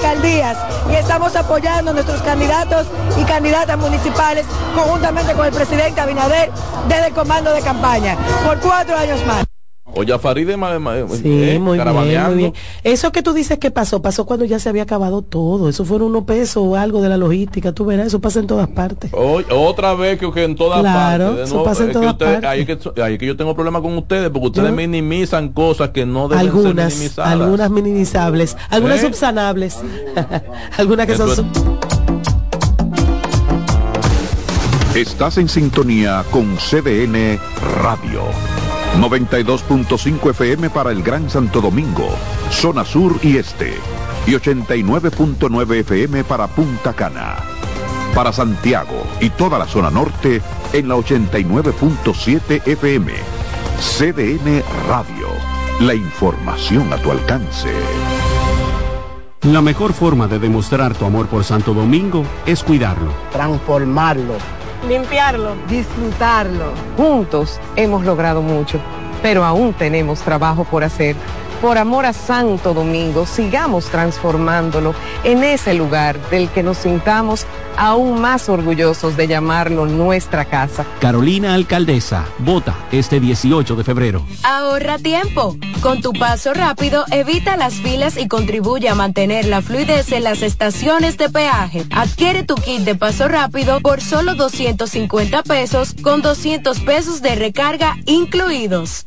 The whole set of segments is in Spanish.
alcaldías y estamos apoyando a nuestros candidatos y candidatas municipales conjuntamente con el presidente Abinader desde el comando de campaña por cuatro años más. Oye, Faride, sí, eh, muy bien, muy bien. Eso que tú dices que pasó, pasó cuando ya se había acabado todo. Eso fueron unos pesos o algo de la logística. Tú verás, eso pasa en todas partes. otra vez que, en todas claro, partes. Eso pasa en todas que partes. Ahí que, que yo tengo problemas con ustedes porque ustedes minimizan cosas que no deben algunas, ser minimizadas. Algunas minimizables, algunas ¿Eh? subsanables, algunas que son... Estás en sintonía con CDN Radio. 92.5 FM para el Gran Santo Domingo, zona sur y este, y 89.9 FM para Punta Cana. Para Santiago y toda la zona norte en la 89.7 FM. CDN Radio, la información a tu alcance. La mejor forma de demostrar tu amor por Santo Domingo es cuidarlo, transformarlo limpiarlo, disfrutarlo. Juntos hemos logrado mucho, pero aún tenemos trabajo por hacer por amor a Santo Domingo, sigamos transformándolo en ese lugar del que nos sintamos aún más orgullosos de llamarlo nuestra casa. Carolina Alcaldesa, vota este 18 de febrero. Ahorra tiempo. Con tu paso rápido, evita las filas y contribuye a mantener la fluidez en las estaciones de peaje. Adquiere tu kit de paso rápido por solo 250 pesos con 200 pesos de recarga incluidos.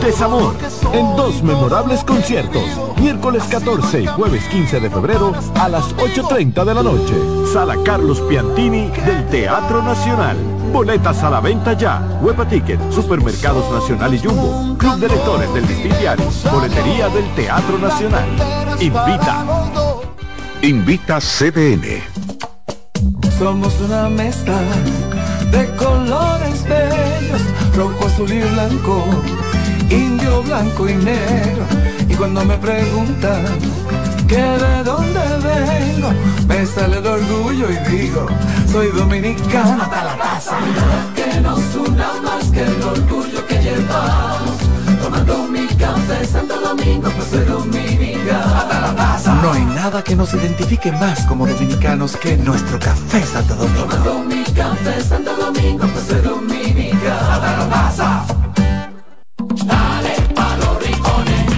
Desamor, en dos memorables conciertos, miércoles 14 y jueves 15 de febrero a las 8.30 de la noche. Sala Carlos Piantini del Teatro Nacional. Boletas a la venta ya. Huepa Ticket, Supermercados Nacional y Jumbo. Club de Lectores del Diario. Boletería del Teatro Nacional. Invita. Invita CDN. Somos una mezcla de colores bellos, rojo, azul y blanco indio, blanco y negro. Y cuando me preguntan que de dónde vengo, me sale el orgullo y digo, soy dominicano hasta la taza. Que nos una más que el orgullo que llevamos. Tomando mi café Santo Domingo, pues soy dominicano hasta la taza. No hay nada que nos identifique más como dominicanos que nuestro café Santo Domingo. Tomando mi café Santo Domingo, pues soy dominicano hasta la taza.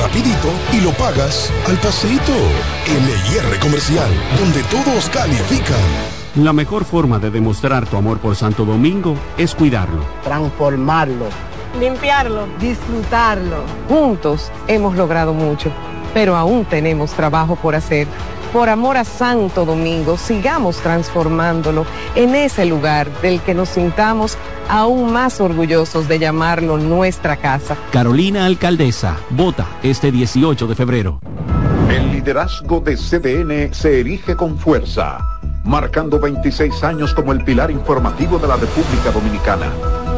rapidito y lo pagas al pasito. LIR Comercial, donde todos califican. La mejor forma de demostrar tu amor por Santo Domingo es cuidarlo, transformarlo, limpiarlo, disfrutarlo. Juntos hemos logrado mucho, pero aún tenemos trabajo por hacer por amor a Santo Domingo, sigamos transformándolo en ese lugar del que nos sintamos aún más orgullosos de llamarlo nuestra casa. Carolina Alcaldesa, vota este 18 de febrero. El liderazgo de CDN se erige con fuerza, marcando 26 años como el pilar informativo de la República Dominicana.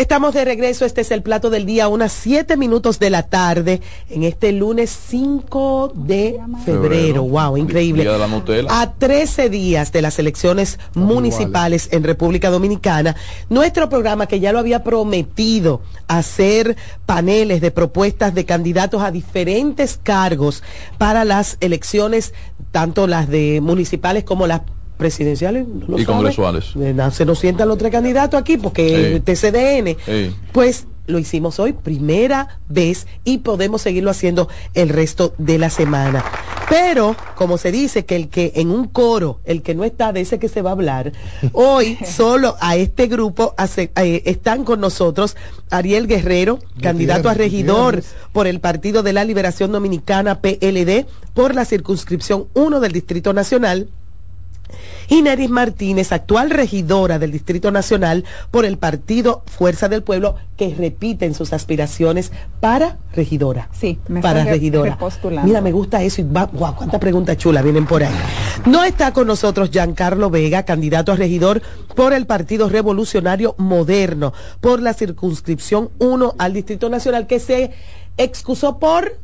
Estamos de regreso, este es el plato del día, unas 7 minutos de la tarde, en este lunes 5 de febrero. Wow, increíble. Día de la Nutella. A 13 días de las elecciones municipales en República Dominicana, nuestro programa que ya lo había prometido hacer paneles de propuestas de candidatos a diferentes cargos para las elecciones, tanto las de municipales como las presidenciales no y sabe. congresuales. Eh, Se nos sientan los tres candidatos aquí porque Sí. TCDN. Sí. Pues lo hicimos hoy, primera vez, y podemos seguirlo haciendo el resto de la semana. Pero, como se dice que el que en un coro, el que no está de ese que se va a hablar, hoy solo a este grupo hace- eh, están con nosotros Ariel Guerrero, candidato a regidor por el Partido de la Liberación Dominicana, PLD, por la circunscripción 1 del Distrito Nacional. Y Neris Martínez, actual regidora del Distrito Nacional por el partido Fuerza del Pueblo, que repite en sus aspiraciones para regidora. Sí, me para regidora. Mira, me gusta eso y va, guau, cuántas preguntas chulas vienen por ahí. No está con nosotros Giancarlo Vega, candidato a regidor por el Partido Revolucionario Moderno, por la circunscripción 1 al Distrito Nacional, que se excusó por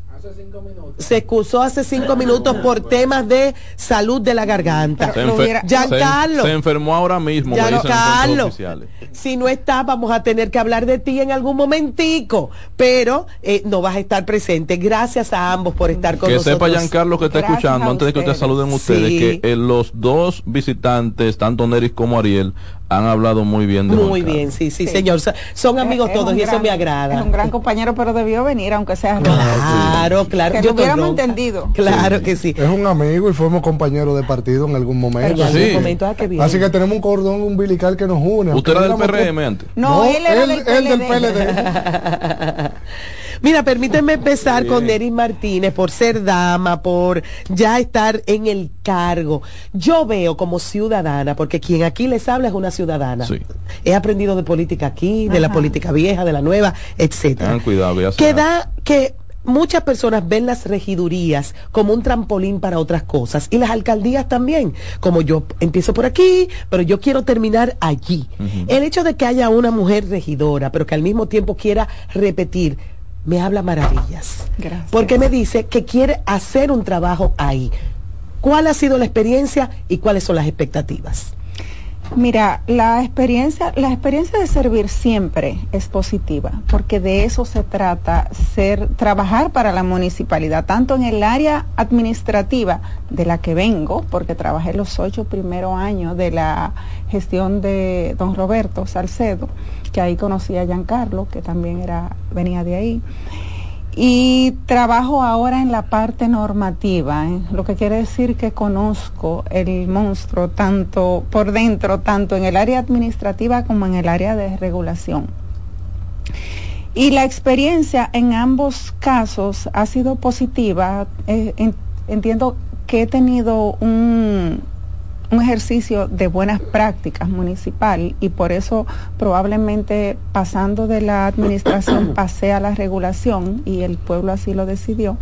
se excusó hace cinco minutos por temas de salud de la garganta. Se, enfer- Giancarlo, se- se enfermó ahora mismo, Giancarlo, si no estás, vamos a tener que hablar de ti en algún momentico, pero eh, no vas a estar presente. Gracias a ambos por estar con Que nosotros. sepa Giancarlo que está Gracias escuchando, antes de que ustedes. saluden ustedes, Sí. que eh, los dos visitantes, tanto Neris como Ariel, han hablado muy bien de Muy Juan bien, sí, sí, señor. Son- amigos Es todos y eso me agrada. Es un gran compañero, pero debió venir, aunque sea Claro, claro. Que Yo lo hubiéramos entendido. Claro que sí. Es un amigo y fuimos compañeros de partido en algún momento. En algún momento, ah, qué bien. Así que tenemos un cordón umbilical que nos une. ¿Usted era del PRM antes? No, él era del él del PLD. Mira, permíteme empezar con Neris Martínez por ser dama, por ya estar en el cargo. Yo veo como ciudadana, porque quien aquí les habla es una ciudadana. Sí. He aprendido de política aquí, de la política vieja, de la nueva, etcétera. Tengan cuidado, que ya se que da. da que muchas personas ven las regidurías como un trampolín para otras cosas y las alcaldías también, como yo empiezo por aquí, pero yo quiero terminar allí. El hecho de que haya una mujer regidora, pero que al mismo tiempo quiera repetir, me habla maravillas. Gracias. Porque me dice que quiere hacer un trabajo ahí. ¿Cuál ha sido la experiencia y cuáles son las expectativas? Mira, la experiencia, la experiencia de servir siempre es positiva, porque de eso se trata, ser, trabajar para la municipalidad, tanto en el área administrativa de la que vengo, porque trabajé los ocho primeros años de la gestión de don Roberto Salcedo, que ahí conocí a Giancarlo, que también era, venía de ahí. Y trabajo ahora en la parte normativa, ¿eh? lo que quiere decir que conozco el monstruo tanto por dentro, tanto en el área administrativa como en el área de regulación. Y la experiencia en ambos casos ha sido positiva. Eh, en- entiendo que he tenido un, un ejercicio de buenas prácticas municipal y por eso probablemente pasando de la administración pasé a la regulación y el pueblo así lo decidió.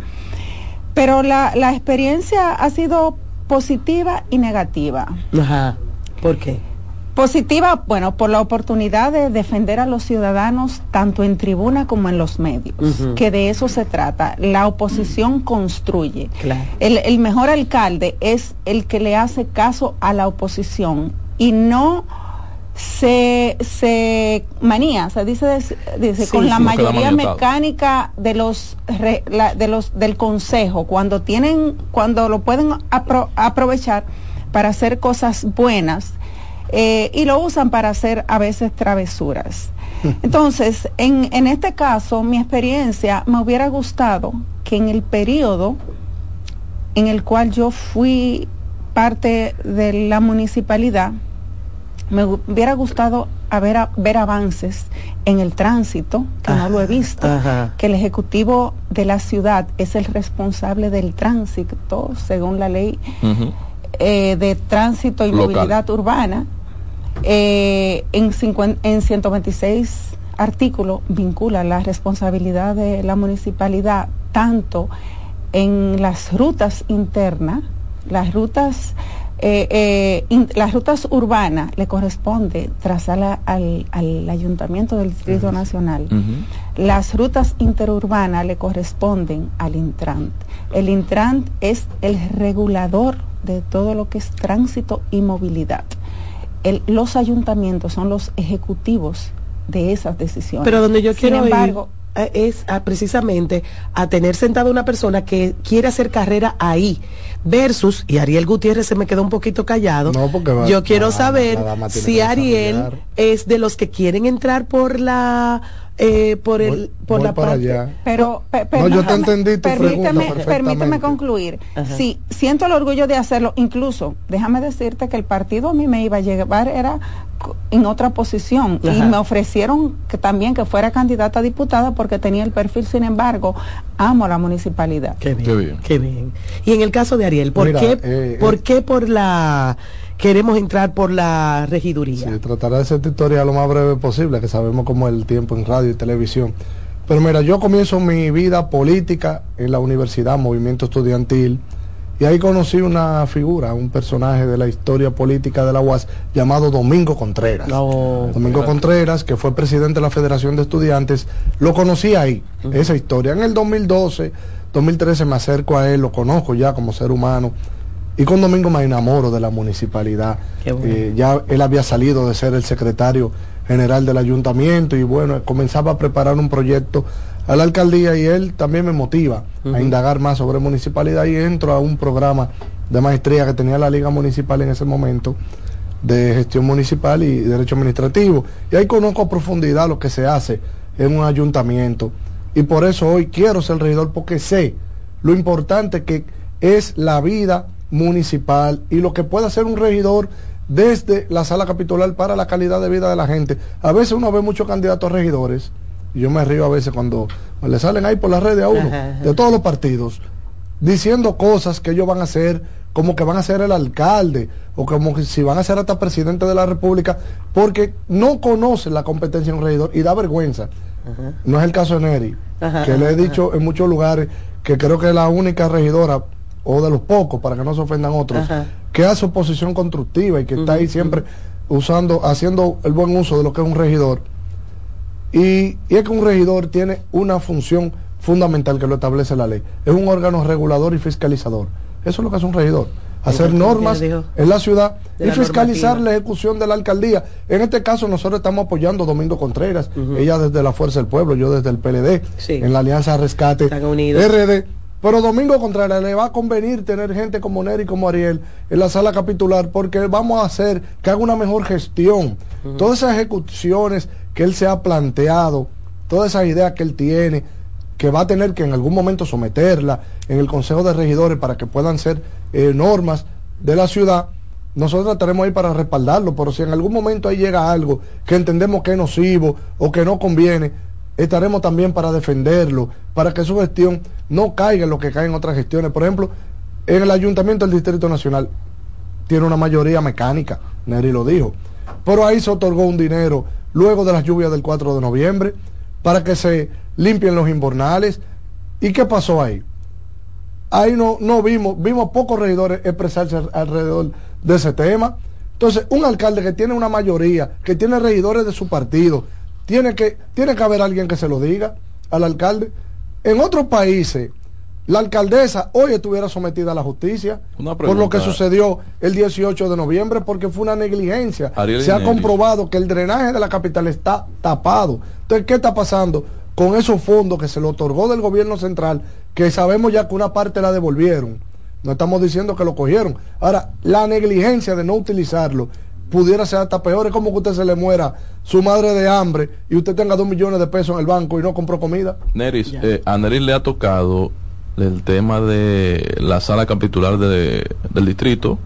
Pero la, la experiencia ha sido positiva y negativa. Ajá. ¿Por qué? Positiva, bueno, por la oportunidad de defender a los ciudadanos tanto en tribuna como en los medios, que de eso se trata. La oposición construye. Claro. El, el mejor alcalde es el que le hace caso a la oposición y no se, se manía, se dice, dice Sí, con la mayoría mecánica de los, re- la- de los del consejo cuando tienen cuando lo pueden apro- aprovechar para hacer cosas buenas eh, y lo usan para hacer a veces travesuras. Entonces, en, en este caso, mi experiencia me hubiera gustado que en el periodo en el cual yo fui parte de la municipalidad, me hu- hubiera gustado haber ver avances en el tránsito, que no lo he visto, Ajá. que el ejecutivo de la ciudad es el responsable del tránsito, según la ley eh, de tránsito y Local. movilidad urbana, eh, en, cincuen- en 126 artículos vincula la responsabilidad de la municipalidad tanto en las rutas internas, las rutas eh, eh, in- las rutas urbanas le corresponde trazarla al, al ayuntamiento del Distrito Nacional. Las rutas interurbanas le corresponden al Intrant. El Intrant es el regulador de todo lo que es tránsito y movilidad. El- los ayuntamientos son los ejecutivos de esas decisiones. Pero donde yo Sin quiero embargo, ir es a, precisamente a tener sentada una persona que quiere hacer carrera ahí versus y Ariel Gutiérrez se me quedó un poquito callado. No, porque va- yo quiero la- saber la si Ariel es de los que quieren entrar por la eh, por el Voy- por voy la para parte allá. Pero, pe- pe- No, yo te entendí tu permíteme, permíteme concluir. Ajá. Sí, siento el orgullo de hacerlo. Incluso, déjame decirte que el partido a mí me iba a llevar era en otra posición y me ofrecieron que también que fuera candidata a diputada porque tenía el perfil. Sin embargo, amo la municipalidad. Qué bien, Qué bien. qué bien. Y en el caso de Ariel, ¿por Mira, qué eh, por eh. qué por la queremos entrar por la regiduría? Sí, trataré de hacer tu historia lo más breve posible, que sabemos cómo es el tiempo en radio y televisión. Pero mira, yo comienzo mi vida política en la universidad, movimiento estudiantil, y ahí conocí una figura, un personaje de la historia política de la UAS llamado Domingo Contreras. No. Domingo Contreras, que fue presidente de la Federación de Estudiantes, lo conocí ahí, esa historia. En el 2012, 2013 me acerco a él, lo conozco ya como ser humano, y con Domingo me enamoro de la municipalidad. Bueno. Eh, ya él había salido de ser el secretario general del ayuntamiento y bueno, comenzaba a preparar un proyecto a la alcaldía y él también me motiva a indagar más sobre municipalidad y entro a un programa de maestría que tenía la liga municipal en ese momento de gestión municipal y derecho administrativo. Y ahí conozco a profundidad lo que se hace en un ayuntamiento. Y por eso hoy quiero ser regidor porque sé lo importante que es la vida municipal y lo que puede hacer un regidor desde la sala capitular para la calidad de vida de la gente. A veces uno ve muchos candidatos a regidores, y yo me río a veces cuando le salen ahí por las redes a uno, Ajá, ajá. de todos los partidos, diciendo cosas que ellos van a hacer, como que van a ser el alcalde, o como que si van a ser hasta presidente de la República, porque no conocen la competencia de un regidor y da vergüenza. No es el caso de Neri, que le he dicho en muchos lugares que creo que es la única regidora, o de los pocos, para que no se ofendan otros, Ajá. que hace oposición constructiva y que está ahí siempre usando, haciendo el buen uso de lo que es un regidor. Y, y es que un regidor tiene una función fundamental que lo establece la ley. Es un órgano regulador y fiscalizador. Eso es lo que hace un regidor. Hacer normas en la ciudad y la fiscalizar normativa. la ejecución de la alcaldía. En este caso nosotros estamos apoyando a Domingo Contreras, ella desde la Fuerza del Pueblo, yo desde el PLD, Sí. en la Alianza Rescate. RD. Pero Domingo Contreras le va a convenir tener gente como Neri y como Ariel en la sala capitular porque vamos a hacer que haga una mejor gestión. Todas esas ejecuciones que él se ha planteado, todas esas ideas que él tiene, que va a tener que en algún momento someterla en el Consejo de Regidores para que puedan ser eh, normas de la ciudad, nosotros estaremos ahí para respaldarlo, pero si en algún momento ahí llega algo que entendemos que es nocivo o que no conviene, estaremos también para defenderlo, para que su gestión no caiga en lo que cae en otras gestiones. Por ejemplo, en el Ayuntamiento del Distrito Nacional tiene una mayoría mecánica, Neri lo dijo, pero ahí se otorgó un dinero luego de las lluvias del 4 de noviembre para que se limpien los invernales. ¿Y qué pasó ahí? Ahí no, no vimos, vimos pocos regidores expresarse al- alrededor de ese tema. Entonces, un alcalde que tiene una mayoría, que tiene regidores de su partido, tiene que, tiene que haber alguien que se lo diga al alcalde. En otros países, la alcaldesa hoy estuviera sometida a la justicia por lo que sucedió el 18 de noviembre porque fue una negligencia. Ariel Se ha comprobado que el drenaje de la capital está tapado. Entonces, ¿qué está pasando con esos fondos que se le otorgó del gobierno central que sabemos ya que una parte la devolvieron? No estamos diciendo que lo cogieron. Ahora, la negligencia de no utilizarlo pudiera ser hasta peor. Es como que usted se le muera su madre de hambre y usted tenga dos millones de pesos en el banco y no compró comida. Neris, eh, a Neris le ha tocado el tema de la sala capitular de- del distrito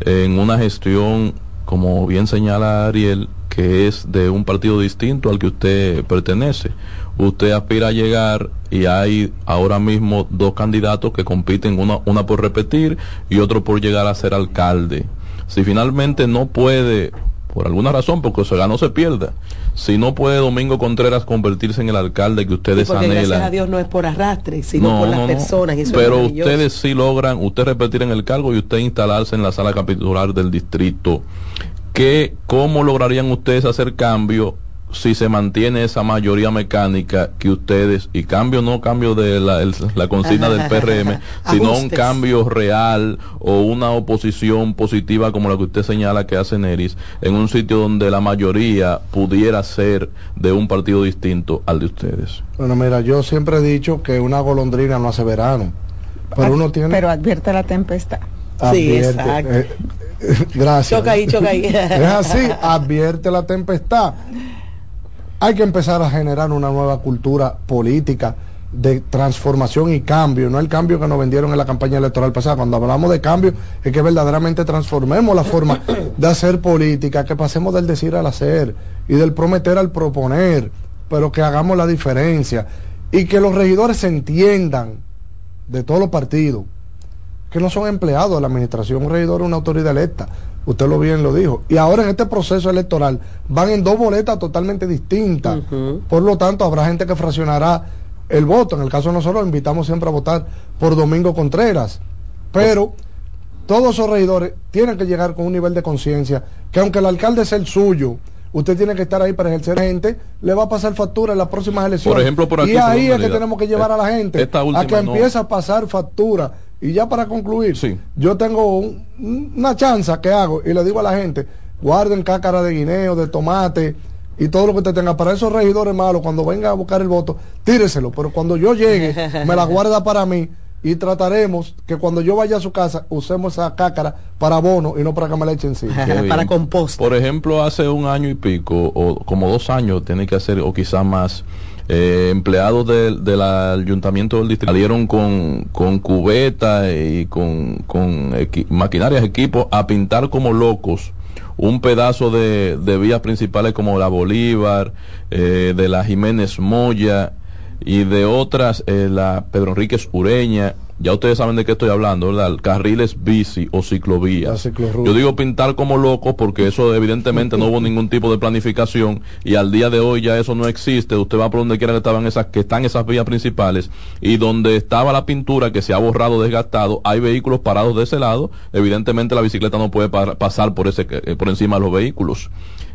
en una gestión, como bien señala Ariel, que es de un partido distinto al que usted pertenece. Usted aspira a llegar y hay ahora mismo dos candidatos que compiten, una, una por repetir y otro por llegar a ser alcalde. Si finalmente no puede, por alguna razón, porque se gana o se pierda, si no puede Domingo Contreras convertirse en el alcalde que ustedes porque gracias anhelan, a Dios no es por arrastre, sino por las personas. eso pero ustedes sí logran, usted repetir en el cargo y usted instalarse en la sala capitular del distrito. ¿Qué, ¿Cómo lograrían ustedes hacer cambio si se mantiene esa mayoría mecánica que ustedes, y cambio no cambio de la, el- la consigna del PRM, sino un cambio real o una oposición positiva como la que usted señala que hace Neris, en un sitio donde la mayoría pudiera ser de un partido distinto al de ustedes? Bueno, mira, yo siempre he dicho que una golondrina no hace verano. Pero uno tiene... Pero advierte la tempestad. Advierte, eh, gracias. Choca ahí, choca ahí. es así, advierte la tempestad. Hay que empezar a generar una nueva cultura política de transformación y cambio, no el cambio que nos vendieron en la campaña electoral pasada. Cuando hablamos de cambio, es que verdaderamente transformemos la forma de hacer política, que pasemos del decir al hacer y del prometer al proponer, pero que hagamos la diferencia y que los regidores se entiendan de todos los partidos que no son empleados de la administración, un regidor es una autoridad electa, usted lo bien lo dijo. Y ahora en este proceso electoral van en dos boletas totalmente distintas, por lo tanto habrá gente que fraccionará el voto, en el caso de nosotros invitamos siempre a votar por Domingo Contreras, pero todos esos regidores tienen que llegar con un nivel de conciencia que aunque el alcalde sea el suyo, usted tiene que estar ahí para ejercer gente, le va a pasar factura en las próximas elecciones. Por ejemplo, por aquí, y ahí por es que tenemos que llevar a la gente Esta última a que no. empiece a pasar factura. Y ya para concluir, yo tengo un- una chanza que hago y le digo a la gente, guarden cácara de guineo, de tomate y todo lo que usted tenga. Para esos regidores malos, cuando venga a buscar el voto, tíreselo. Pero cuando yo llegue, me la guarda para mí y trataremos que cuando yo vaya a su casa, usemos esa cácara para abono y no para que me la echen encima. Qué bien. Por ejemplo, hace un año y pico, o como dos años, tiene que hacer, o quizás más, eh, empleados del, ayuntamiento del distrito salieron con, con cubeta y con, con equi- maquinarias, equipos, a pintar como locos un pedazo de, de vías principales como la Bolívar, eh, de la Jiménez Moya y de otras, eh, la Pedro Enríquez Ureña. Ya ustedes saben de qué estoy hablando, ¿verdad? Carriles bici o ciclovías. Yo digo pintar como locos porque eso evidentemente no hubo ningún tipo de planificación y al día de hoy ya eso no existe. Usted va por donde quiera que estaban esas que están esas vías principales y donde estaba la pintura que se ha borrado, desgastado, hay vehículos parados de ese lado. Evidentemente la bicicleta no puede pa- pasar por ese eh, por encima de los vehículos.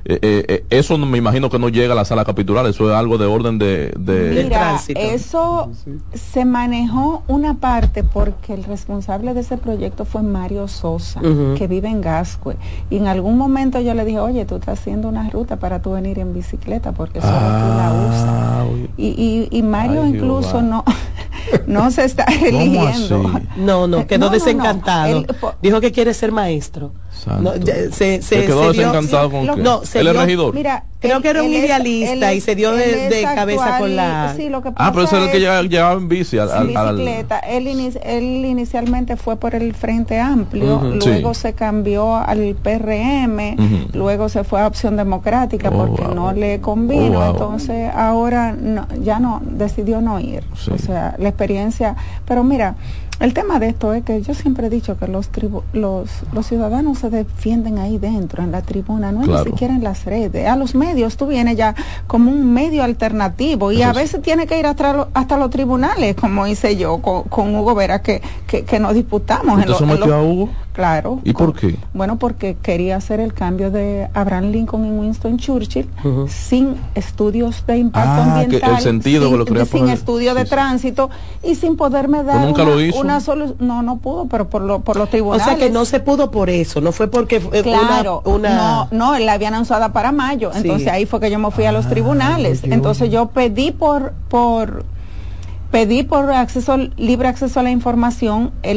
Eh, eh, eh, eso no- me imagino que no llega a la sala capitular, eso es algo de orden de, de Mira, eso se manejó una parte porque el responsable de ese proyecto fue Mario Sosa, que vive en Gascue. Y en algún momento yo le dije, oye, tú estás haciendo una ruta para tú venir en bicicleta porque solo tú la usas. Y, y, y Mario Ay, incluso no, no se está eligiendo. No, no, quedó No, no, no. desencantado. Dijo que quiere ser maestro. No, ya, se, se, Se quedó se dio- desencantado con lo- qué? No, se ¿Él es dio- regidor? Mira, Creo él- que era un es- idealista y se dio es- de, es cabeza actual con la... sí, lo que Ah, pero ese pasa era el que es- llevaba, llevaba en bici al, al- en al- bicicleta. Él, ini- él inicialmente fue por el Frente Amplio, luego Sí. se cambió al PRM, luego se fue a Opción Democrática Oh, porque wow. no le convino, Oh, wow. entonces ahora no- ya no, decidió no ir. Sí. O sea, la experiencia, pero mira, el tema de esto es que yo siempre he dicho que los, tribu- los, los ciudadanos se defienden ahí dentro, en la tribuna, no es Claro. ni siquiera en las redes. A los medios tú vienes ya como un medio alternativo y Eso a sí. veces tiene que ir hasta, lo- hasta los tribunales, como hice yo con, con Hugo Vera, que, que, que nos disputamos. ¿Usted lo- sometió lo- a Hugo? Claro. ¿Y por qué? Bueno, porque quería hacer el cambio de Abraham Lincoln y Winston Churchill sin estudios de impacto Ah, que ambiental, el sentido sin, que lo quería sin poner- estudio de sí, tránsito y sin poderme dar nunca una, lo hizo? una solu- No, no pudo, pero por, lo, por los O tribunales. sea que no se pudo por eso, no fue porque fue Claro, una, una- no, no, la habían anunciada para mayo, Sí. entonces ahí fue que yo me fui a los tribunales. oye, Entonces yo pedí por, por, pedí por acceso, libre acceso a la información el